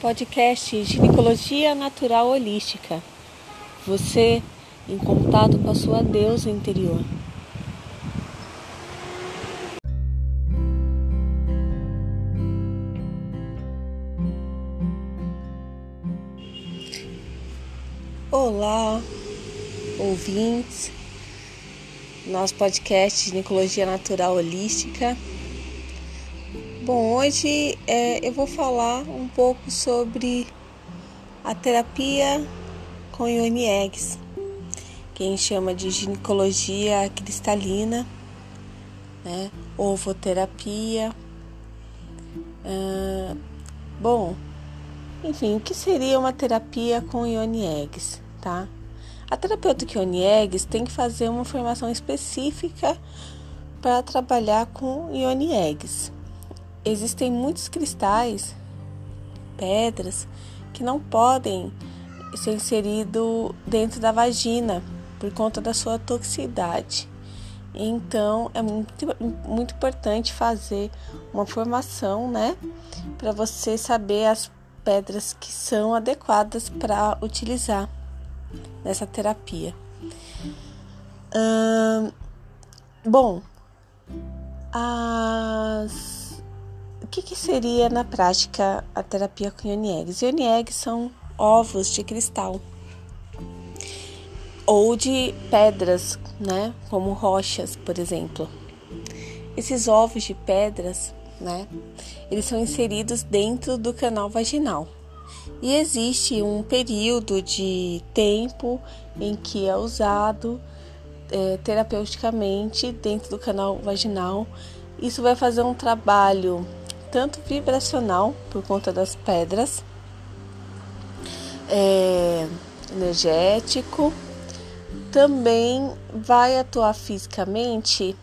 podcast Ginecologia Natural Holística. Você em contato com a sua deusa interior. Olá, ouvintes, nosso podcast Ginecologia Natural Holística. Bom, hoje é, eu vou falar um pouco sobre a terapia com Ione Eggs, que a gente chama de ginecologia cristalina, né? ovoterapia. Ah, bom, enfim, o que seria uma terapia com Ione Eggs, tá? A terapeuta Ione Eggs tem que fazer uma formação específica para trabalhar com Ione Eggs existem muitos cristais, pedras, que não podem ser inseridos dentro da vagina por conta da sua toxicidade. Então é muito, muito importante fazer uma formação, né? Para você saber as pedras que são adequadas para utilizar nessa terapia. Hum, bom, as que, que, seria na prática a terapia com Ione Eggs? Ione Eggs são ovos de cristal ou de pedras, né, como rochas, por exemplo. Esses ovos de pedras, né, eles são inseridos dentro do canal vaginal. E existe um período de tempo em que é usado é, terapeuticamente dentro do canal vaginal. Isso vai fazer um trabalho tanto vibracional por conta das pedras, é, energético, também vai atuar fisicamente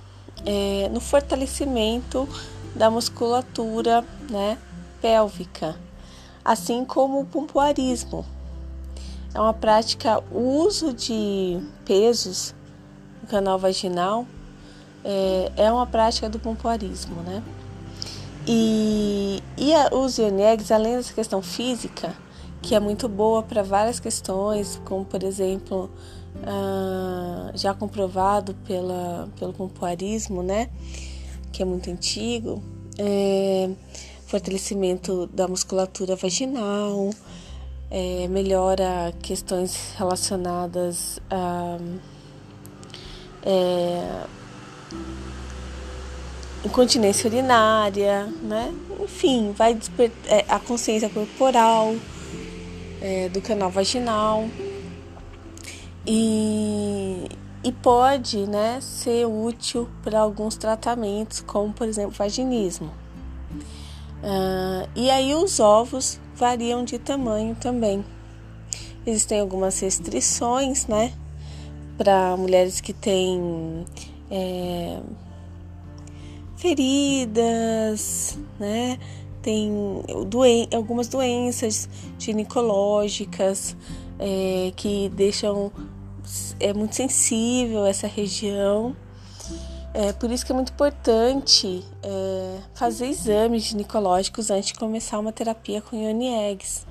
é, no fortalecimento da musculatura né, pélvica, assim como o pompoarismo. É uma prática, uso de pesos no canal vaginal é, é uma prática do pompoarismo, né? E, e os IONEGs, além dessa questão física, que é muito boa para várias questões, como por exemplo, ah, já comprovado pela, pelo pompoarismo, né, que é muito antigo, é, fortalecimento da musculatura vaginal, é, melhora questões relacionadas a. É, incontinência urinária, né? Enfim, vai despertar é, a consciência corporal é, do canal vaginal e, e pode, né, ser útil para alguns tratamentos, como por exemplo vaginismo. Uh, e aí os ovos variam de tamanho também. Existem algumas restrições, né, para mulheres que têm é, feridas, né? Tem doen algumas doenças ginecológicas é, que deixam é muito sensível essa região. É por isso que é muito importante é, fazer exames ginecológicos antes de começar uma terapia com Ione Eggs.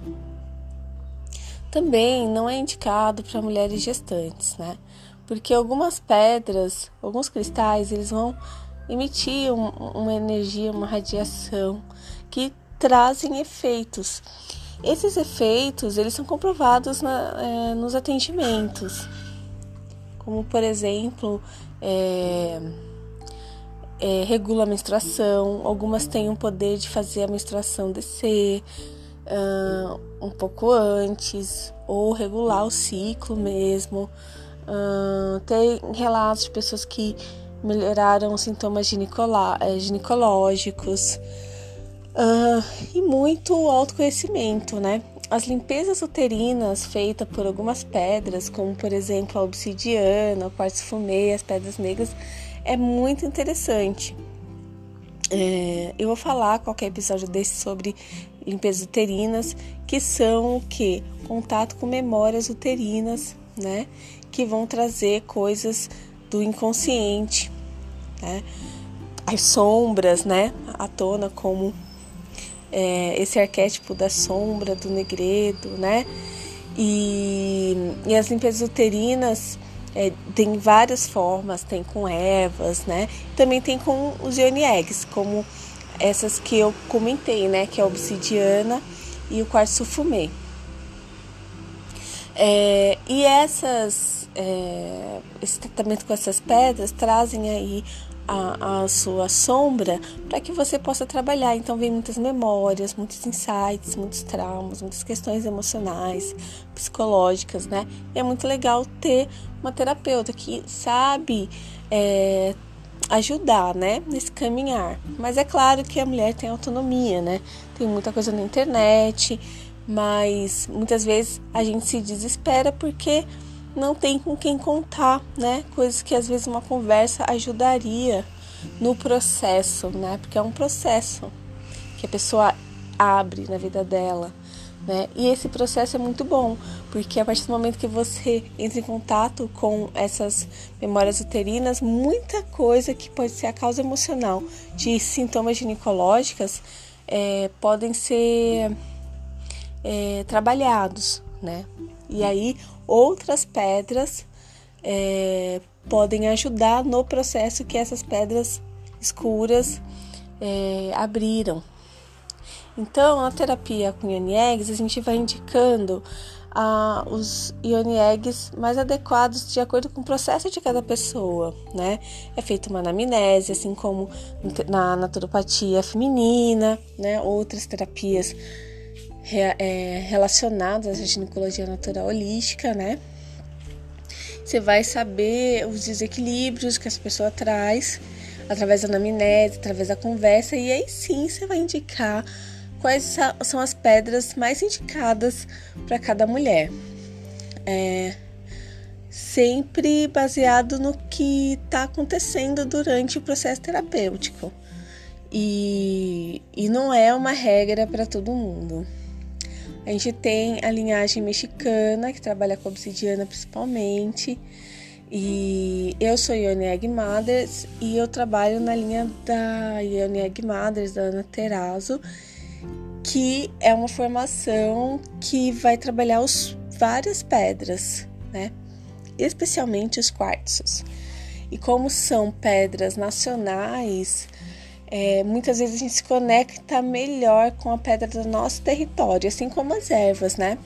Também não é indicado para mulheres gestantes, né? Porque algumas pedras, alguns cristais, eles vão emitir um, uma energia, uma radiação que trazem efeitos. Esses efeitos eles são comprovados na, é, nos atendimentos, como por exemplo é, é, regula a menstruação. Algumas têm o poder de fazer a menstruação descer uh, um pouco antes ou regular o ciclo mesmo. Uh, tem relatos de pessoas que melhoraram os sintomas eh, ginecológicos uh, e muito autoconhecimento, né? As limpezas uterinas feitas por algumas pedras, como por exemplo a obsidiana, o quartzo fumê, as pedras negras, é muito interessante. É, eu vou falar qualquer episódio desse sobre limpezas uterinas, que são o que? Contato com memórias uterinas, né? Que vão trazer coisas do inconsciente né? As sombras, né? À tona como é, esse arquétipo da sombra, do negredo, né? E, e as limpezas uterinas é, tem várias formas, tem com ervas, né? Também tem com os yoni eggs, como essas que eu comentei, né? Que é a obsidiana e o quartzo fumê. É, e essas, é, esse tratamento com essas pedras trazem aí a, a sua sombra para que você possa trabalhar. Então, vem muitas memórias, muitos insights, muitos traumas, muitas questões emocionais, psicológicas, né? E é muito legal ter uma terapeuta que sabe é, ajudar, né, nesse caminhar. Mas é claro que a mulher tem autonomia, né? Tem muita coisa na internet, mas muitas vezes a gente se desespera porque não tem com quem contar, né? Coisas que às vezes uma conversa ajudaria no processo, né? Porque é um processo que a pessoa abre na vida dela, né? E esse processo é muito bom, porque a partir do momento que você entra em contato com essas memórias uterinas, muita coisa que pode ser a causa emocional de sintomas ginecológicas é, podem ser é, trabalhados, né? E aí outras pedras é, podem ajudar no processo que essas pedras escuras é, abriram. Então, na terapia com Ione Eggs, a gente vai indicando ah, os Ione Eggs mais adequados de acordo com o processo de cada pessoa, né? É feita uma anamnese, assim como na naturopatia feminina, né? Outras terapias é, relacionadas à ginecologia natural holística, né? Você vai saber os desequilíbrios que essa pessoa traz através da anamnese, através da conversa, e aí sim você vai indicar quais são as pedras mais indicadas para cada mulher. É, sempre baseado no que está acontecendo durante o processo terapêutico. E, e não é uma regra para todo mundo. A gente tem a linhagem mexicana, que trabalha com obsidiana principalmente. E eu sou Ione Mothers e eu trabalho na linha da Ione Mothers, da Ana Terazo, que é uma formação que vai trabalhar os, várias pedras, né? Especialmente os quartzos. E como são pedras nacionais, é, muitas vezes a gente se conecta melhor com a pedra do nosso território, assim como as ervas, né?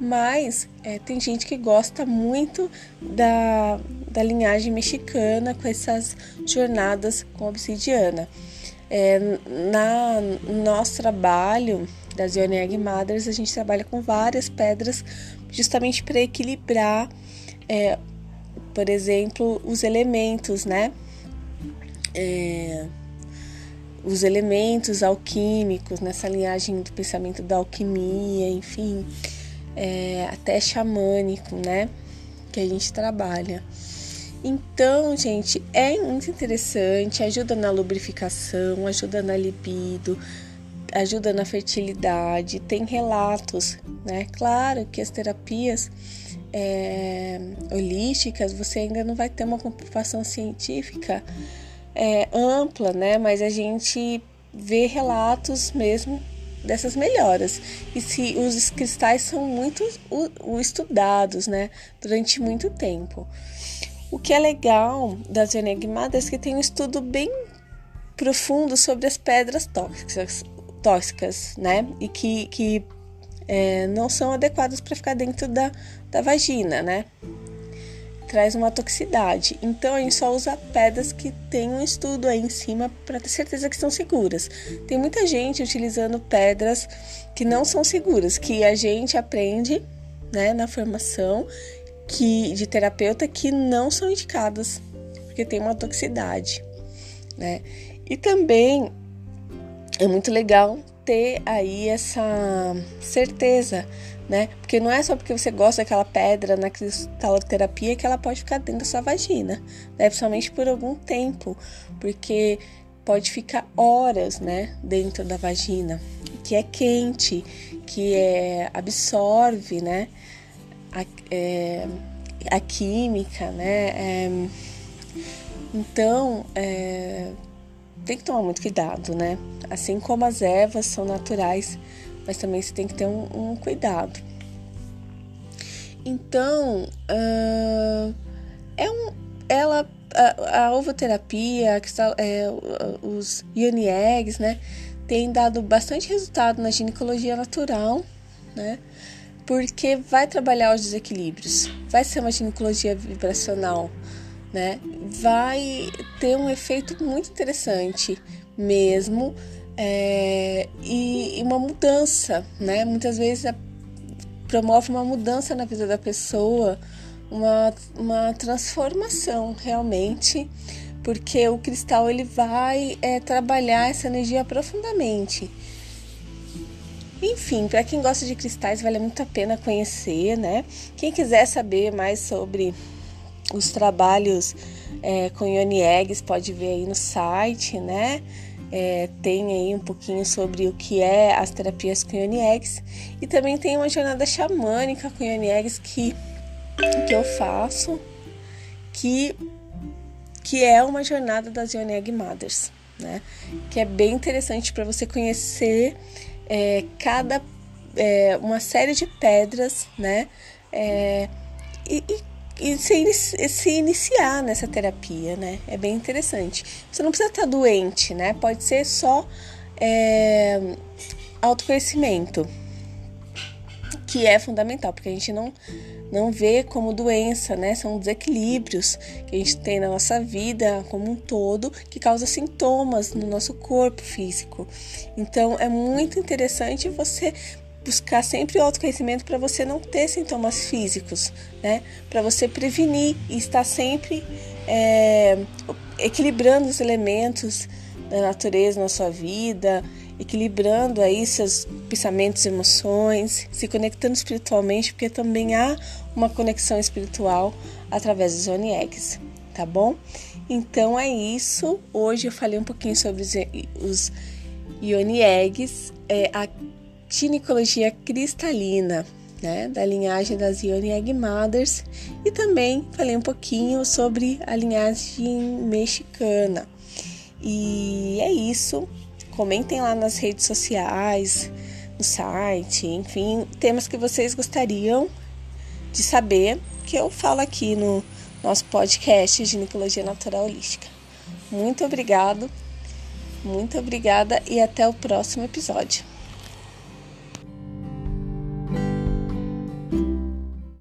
Mas é, tem gente que gosta muito da, da linhagem mexicana com essas jornadas com obsidiana. É, na, no nosso trabalho das Ioneg Mothers, a gente trabalha com várias pedras justamente para equilibrar, é, por exemplo, os elementos, né? É, os elementos alquímicos nessa linhagem do pensamento da alquimia, enfim, é, até xamânico, né? Que a gente trabalha. Então, gente, é muito interessante, ajuda na lubrificação, ajuda na libido, ajuda na fertilidade, tem relatos, né? Claro que as terapias é, holísticas você ainda não vai ter uma comprovação científica é, ampla, né? Mas a gente vê relatos mesmo dessas melhoras. E se os cristais são muito estudados, né? Durante muito tempo. O que é legal das enigmadas é que tem um estudo bem profundo sobre as pedras tóxicas, tóxicas né? E que, que é, não são adequadas para ficar dentro da, da vagina, né? Traz uma toxicidade. Então a gente só usa pedras que tem um estudo aí em cima para ter certeza que são seguras. Tem muita gente utilizando pedras que não são seguras, que a gente aprende, né, na formação que de terapeuta que não são indicadas porque tem uma toxicidade, né? E também é muito legal ter aí essa certeza né? Porque não é só porque você gosta daquela pedra na cristaloterapia que ela pode ficar dentro da sua vagina, né? Principalmente por algum tempo, porque pode ficar horas, né, dentro da vagina, que é quente, que é absorve, né, a, é, a química, né? É, então, é, tem que tomar muito cuidado, né? Assim como as ervas são naturais, mas também você tem que ter um, um cuidado. Então, uh, é um, ela, a, a ovoterapia, a, é, os yoni eggs, né, tem dado bastante resultado na ginecologia natural, né? Porque vai trabalhar os desequilíbrios, vai ser uma ginecologia vibracional, né? Vai ter um efeito muito interessante mesmo é, e, e, uma mudança, né? Muitas vezes a, promove uma mudança na vida da pessoa, uma, uma transformação realmente, porque o cristal ele vai é, trabalhar essa energia profundamente. Enfim, para quem gosta de cristais, vale muito a pena conhecer, né? Quem quiser saber mais sobre os trabalhos é, com Ione Eggs, pode ver aí no site, né? É, tem aí um pouquinho sobre o que é as terapias com Ione Eggs. E também tem uma jornada xamânica com Ione Eggs que, que eu faço, que, que é uma jornada das Ione Egg Mothers, né? Que é bem interessante para você conhecer é, cada é, uma série de pedras, né? É, e, e e se, se, iniciar nessa terapia, né? É bem interessante. Você não precisa estar doente, né? Pode ser só é, autoconhecimento, que é fundamental, porque a gente não, não vê como doença, né? São desequilíbrios que a gente tem na nossa vida como um todo que causa sintomas no nosso corpo físico. Então é muito interessante você buscar sempre o autoconhecimento para você não ter sintomas físicos, né? Para você prevenir e estar sempre é, equilibrando os elementos da natureza na sua vida, equilibrando aí seus pensamentos emoções, se conectando espiritualmente, porque também há uma conexão espiritual através dos Zone Eggs, tá bom? Então é isso. Hoje eu falei um pouquinho sobre os, os Ioni Eggs. É, a ginecologia cristalina, né, da linhagem das Ione Egg Mothers, e também falei um pouquinho sobre a linhagem mexicana. E é isso. Comentem lá nas redes sociais, no site, enfim, temas que vocês gostariam de saber que eu falo aqui no nosso podcast Ginecologia Natural Holística. Muito obrigado, muito obrigada e até o próximo episódio.